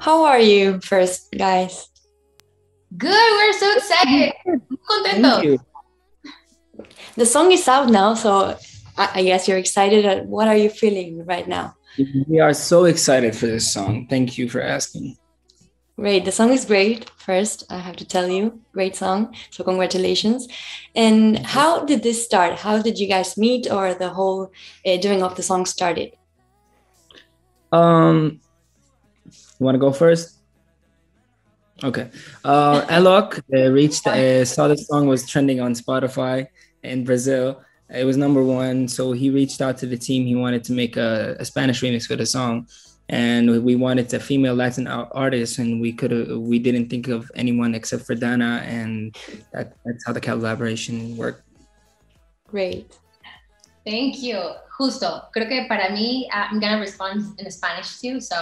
How are you first, guys? Good, we're so excited. Contento. The song is out now, so I guess you're excited. What are you feeling right now? We are so excited for this song. Thank you for asking. Great. The song is great. First, I have to tell you, great song. So congratulations. And how did this start? How did you guys meet, or the whole uh, doing of the song started? Um, you want to go first? Okay. Uh, Alok uh, reached, uh, saw the song was trending on Spotify in Brazil. It was number one. So he reached out to the team. He wanted to make a, a Spanish remix for the song. And we wanted a female Latin artist, and we could we didn't think of anyone except for Danna, and that, that's how the collaboration worked. Great. Thank you. Justo, creo que para mí, uh, I'm gonna respond in Spanish too. So,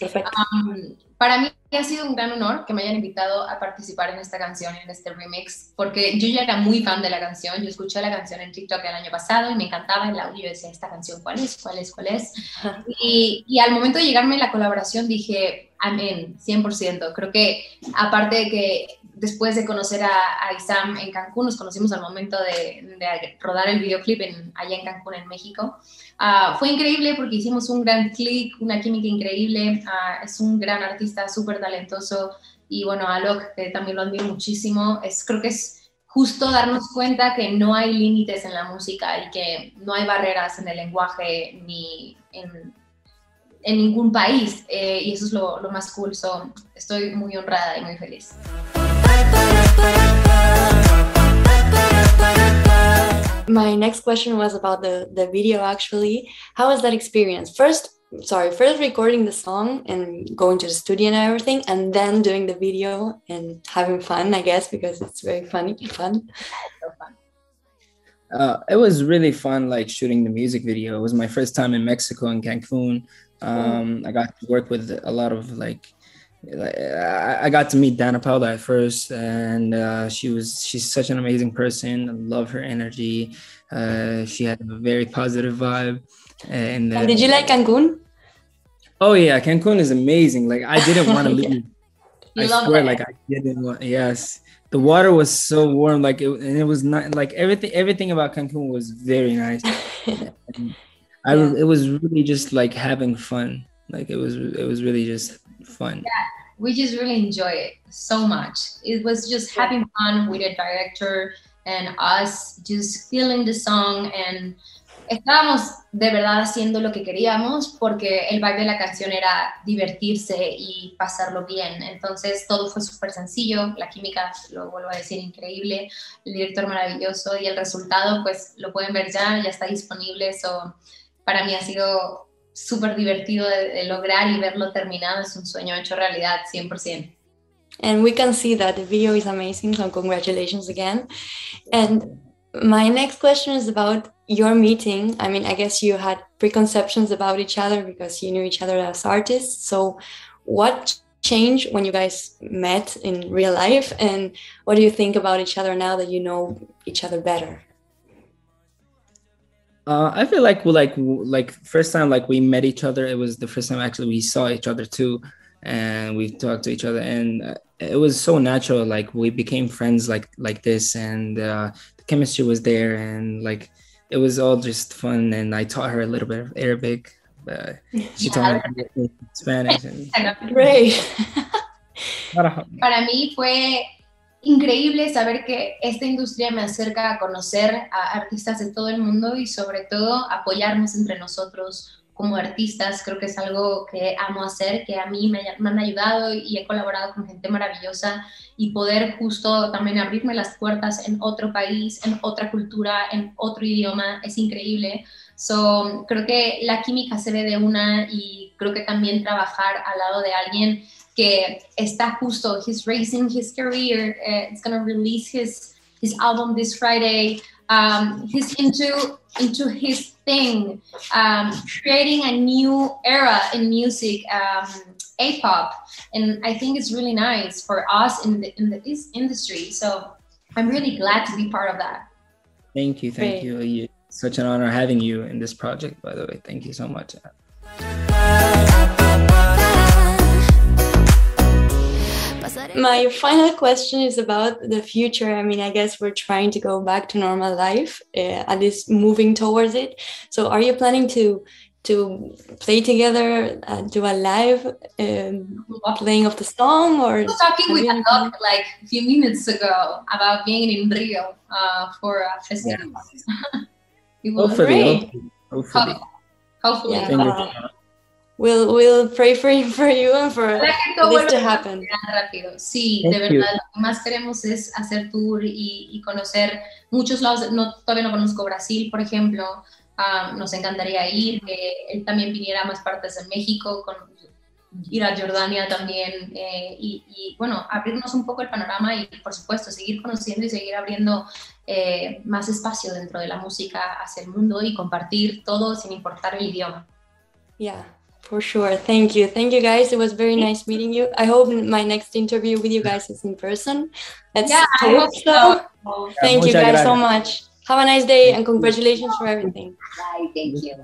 um, para mí ha sido un gran honor que me hayan invitado a participar en esta canción, en este remix, porque yo ya era muy fan de la canción. Yo escuché la canción en TikTok el año pasado y me encantaba el audio. Decía, ¿esta canción cuál es? ¿Cuál es? ¿Cuál es? Y, y al momento de llegarme la colaboración dije, amén, 100%. Creo que aparte de que después de conocer a, a, Isam en Cancún, nos conocimos al momento de, de rodar el videoclip en, allá en Cancún, en México. Uh, fue increíble porque hicimos un gran click, una química increíble. Uh, es un gran artista, súper talentoso. Y bueno, Alok, que también lo admiro muchísimo. Es, creo que es justo darnos cuenta que no hay límites en la música y que no hay barreras en el lenguaje ni en, en ningún país. Eh, y eso es lo, lo más cool. So, estoy muy honrada y muy feliz. My next question was about the, the video actually. How was that experience? First, sorry, first recording the song and going to the studio and everything, and then doing the video and having fun, I guess, because it's very funny, fun. So fun. Uh, it was really fun, like shooting the music video. It was my first time in Mexico in Cancun. Um, I got to work with a lot of like I got to meet Danna Paola at first, and uh, she was she's such an amazing person. I love her energy. Uh, she had a very positive vibe. And, and did you like Cancun? Oh yeah, Cancun is amazing. Like I didn't want to leave. You I swear, it. like I didn't want. Yes, the water was so warm. Like it, and it was not like everything. Everything about Cancun was very nice. I Yeah. it was really just like having fun. Like it was it was really just fun. we just really enjoy it so much. It was just having fun with the director and us just feeling the song and estábamos de verdad haciendo lo que queríamos porque el vibe de la canción era divertirse y pasarlo bien. Entonces todo fue súper sencillo, la química, lo vuelvo a decir, increíble, el director maravilloso y el resultado pues lo pueden ver ya, ya está disponible. So, para mí ha sido súper divertido de, de, lograr y verlo terminado. Es un sueño hecho realidad, 100%. And we can see that the video is amazing, so congratulations again. And my next question is about your meeting. I mean, I guess you had preconceptions about each other because you knew each other as artists. So, what changed when you guys met in real life? And what do you think about each other now that you know each other better? Uh, I feel like we like like first time like we met each other. It was the first time actually we saw each other too, and we talked to each other, and uh, it was so natural. Like we became friends like like this, and uh, the chemistry was there, and like it was all just fun. And I taught her a little bit of Arabic, but she taught me Spanish. And Great. Para mí fue increíble saber que esta industria me acerca a conocer a artistas de todo el mundo y sobre todo apoyarnos entre nosotros como artistas. Creo que es algo que amo hacer, que a mí me, me, han ayudado y he colaborado con gente maravillosa y poder justo también abrirme las puertas en otro país, en otra cultura, en otro idioma, es increíble. So, creo que la química se ve de una y creo que también trabajar al lado de alguien que está justo, he's raising his career, uh, it's gonna release his his album this Friday. Um, he's into into his thing, um, creating a new era in music, um, A-pop, and I think it's really nice for us in the in the, this industry. So I'm really glad to be part of that. Thank you, thank Great. you. You such an honor having you in this project, by the way. Thank you so much. My final question is about the future. I mean, I guess we're trying to go back to normal life, uh, at least moving towards it. So, are you planning to to play together, uh, do a live um, playing of the song, or I was talking with Alok like a few minutes ago about being in Rio uh, for a festival. Yeah. hopefully, hopefully, hopefully. Yeah. We'll, we'll pray for you, for you and for this to happen. Rápido. Sí, Thank de verdad, you. lo que más queremos es hacer tour y, y conocer muchos lados. No, todavía no conozco Brasil, por ejemplo. Um, nos encantaría ir, que él también viniera a más partes de México, con, ir a Jordania también eh, y, y, bueno, abrirnos un poco el panorama y por supuesto seguir conociendo y seguir abriendo eh, más espacio dentro de la música hacia el mundo y compartir todo sin importar el idioma. Yeah. For sure. Thank you. Thank you, guys. It was very nice meeting you. I hope my next interview with you guys is in person. Let's yeah, I hope so. so. Thank you guys so much. Have a nice day and congratulations for everything. Bye. Thank you.